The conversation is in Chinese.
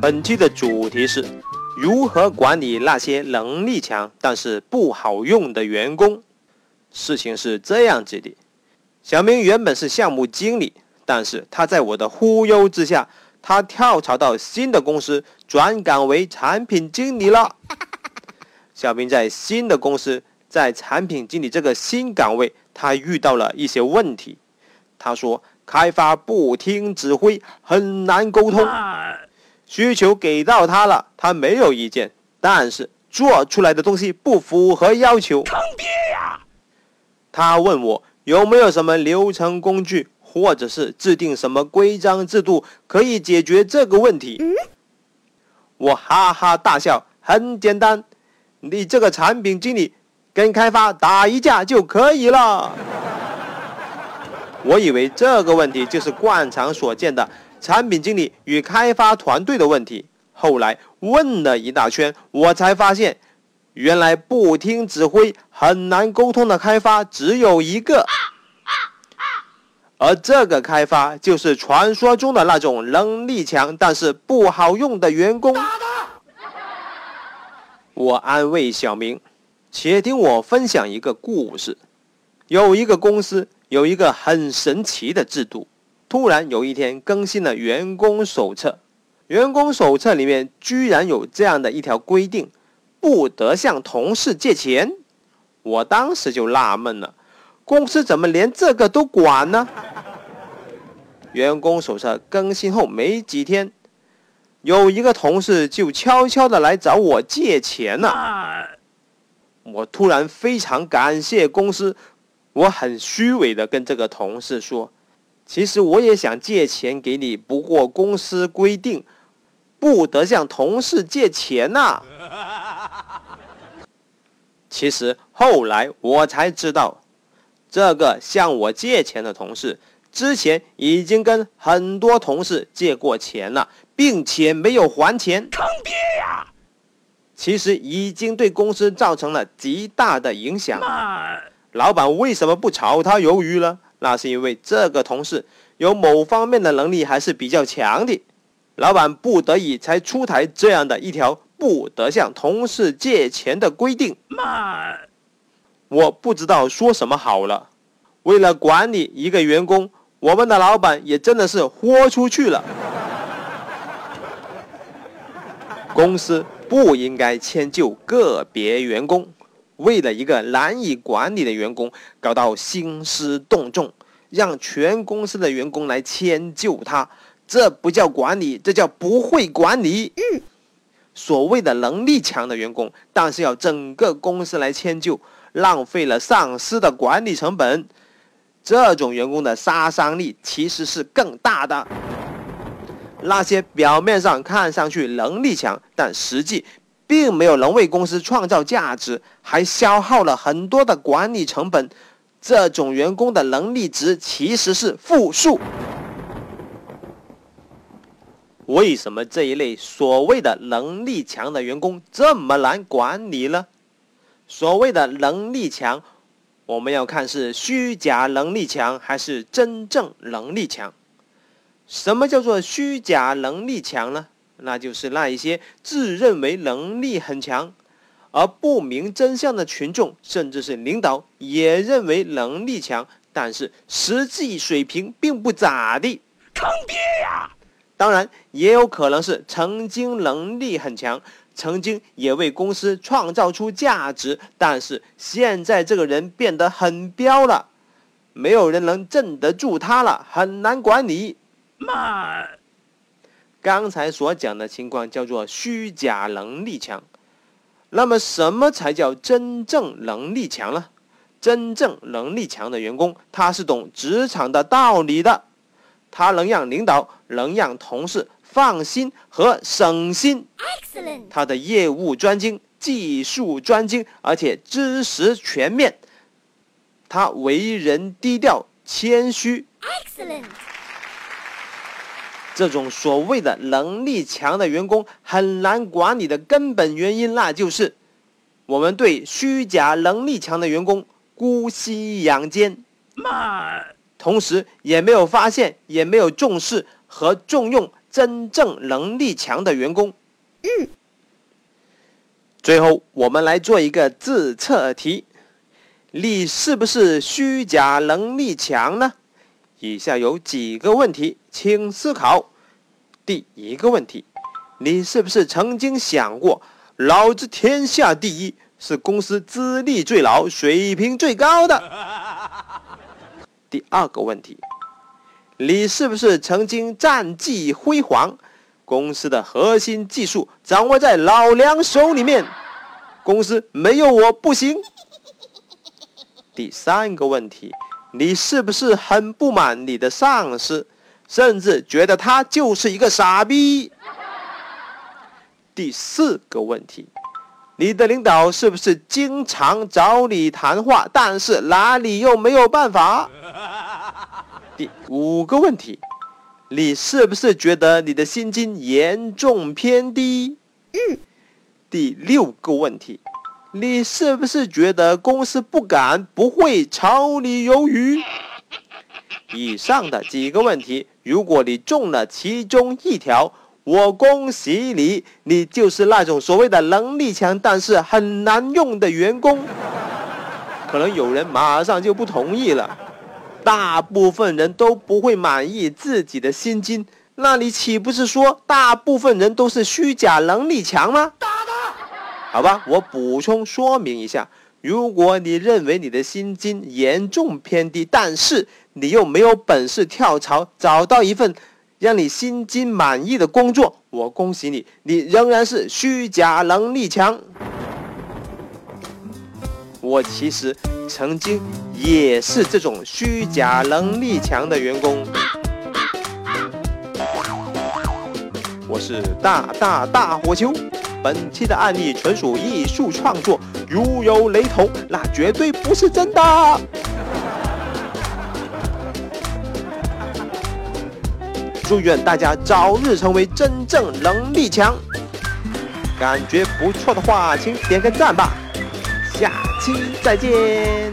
本期的主题是如何管理那些能力强但是不好用的员工。事情是这样子的，小明原本是项目经理，但是他在我的忽悠之下，他跳槽到新的公司，转岗为产品经理了。小明在新的公司，在产品经理这个新岗位，他遇到了一些问题。他说，开发不听指挥，很难沟通。需求给到他了，他没有意见，但是做出来的东西不符合要求。坑爹呀！他问我有没有什么流程工具，或者是制定什么规章制度可以解决这个问题。我哈哈大笑，很简单，你这个产品经理跟开发打一架就可以了。我以为这个问题就是惯常所见的。产品经理与开发团队的问题，后来问了一大圈，我才发现，原来不听指挥、很难沟通的开发只有一个，而这个开发就是传说中的那种能力强但是不好用的员工。我安慰小明，且听我分享一个故事。有一个公司有一个很神奇的制度。突然有一天更新了员工手册，员工手册里面居然有这样的一条规定：不得向同事借钱。我当时就纳闷了，公司怎么连这个都管呢？员工手册更新后没几天，有一个同事就悄悄的来找我借钱了。我突然非常感谢公司，我很虚伪的跟这个同事说。其实我也想借钱给你，不过公司规定不得向同事借钱呐。其实后来我才知道，这个向我借钱的同事之前已经跟很多同事借过钱了，并且没有还钱。坑爹呀！其实已经对公司造成了极大的影响。老板为什么不炒他鱿鱼呢？那是因为这个同事有某方面的能力还是比较强的，老板不得已才出台这样的一条不得向同事借钱的规定。妈，我不知道说什么好了。为了管理一个员工，我们的老板也真的是豁出去了。公司不应该迁就个别员工。为了一个难以管理的员工，搞到兴师动众，让全公司的员工来迁就他，这不叫管理，这叫不会管理。嗯，所谓的能力强的员工，但是要整个公司来迁就，浪费了上司的管理成本，这种员工的杀伤力其实是更大的。那些表面上看上去能力强，但实际。并没有能为公司创造价值，还消耗了很多的管理成本。这种员工的能力值其实是负数。为什么这一类所谓的能力强的员工这么难管理呢？所谓的能力强，我们要看是虚假能力强还是真正能力强。什么叫做虚假能力强呢？那就是那一些自认为能力很强，而不明真相的群众，甚至是领导也认为能力强，但是实际水平并不咋地，坑爹呀！当然，也有可能是曾经能力很强，曾经也为公司创造出价值，但是现在这个人变得很彪了，没有人能镇得住他了，很难管理。妈。刚才所讲的情况叫做虚假能力强，那么什么才叫真正能力强呢？真正能力强的员工，他是懂职场的道理的，他能让领导、能让同事放心和省心。Excellent，他的业务专精、技术专精，而且知识全面。他为人低调、谦虚。Excellent。这种所谓的能力强的员工很难管理的根本原因，那就是我们对虚假能力强的员工姑息养奸，同时也没有发现，也没有重视和重用真正能力强的员工？嗯。最后，我们来做一个自测题：你是不是虚假能力强呢？以下有几个问题，请思考。第一个问题，你是不是曾经想过，老子天下第一，是公司资历最老、水平最高的？第二个问题，你是不是曾经战绩辉煌，公司的核心技术掌握在老梁手里面，公司没有我不行？第三个问题。你是不是很不满你的上司，甚至觉得他就是一个傻逼？第四个问题，你的领导是不是经常找你谈话，但是哪里又没有办法？第五个问题，你是不是觉得你的薪金严重偏低？嗯。第六个问题。你是不是觉得公司不敢、不会炒你鱿鱼？以上的几个问题，如果你中了其中一条，我恭喜你，你就是那种所谓的能力强但是很难用的员工。可能有人马上就不同意了，大部分人都不会满意自己的薪金，那你岂不是说大部分人都是虚假能力强吗？好吧，我补充说明一下：如果你认为你的薪金严重偏低，但是你又没有本事跳槽找到一份让你薪金满意的工作，我恭喜你，你仍然是虚假能力强。我其实曾经也是这种虚假能力强的员工。我是大大大火球。本期的案例纯属艺术创作，如有雷同，那绝对不是真的。祝愿大家早日成为真正能力强。感觉不错的话，请点个赞吧。下期再见。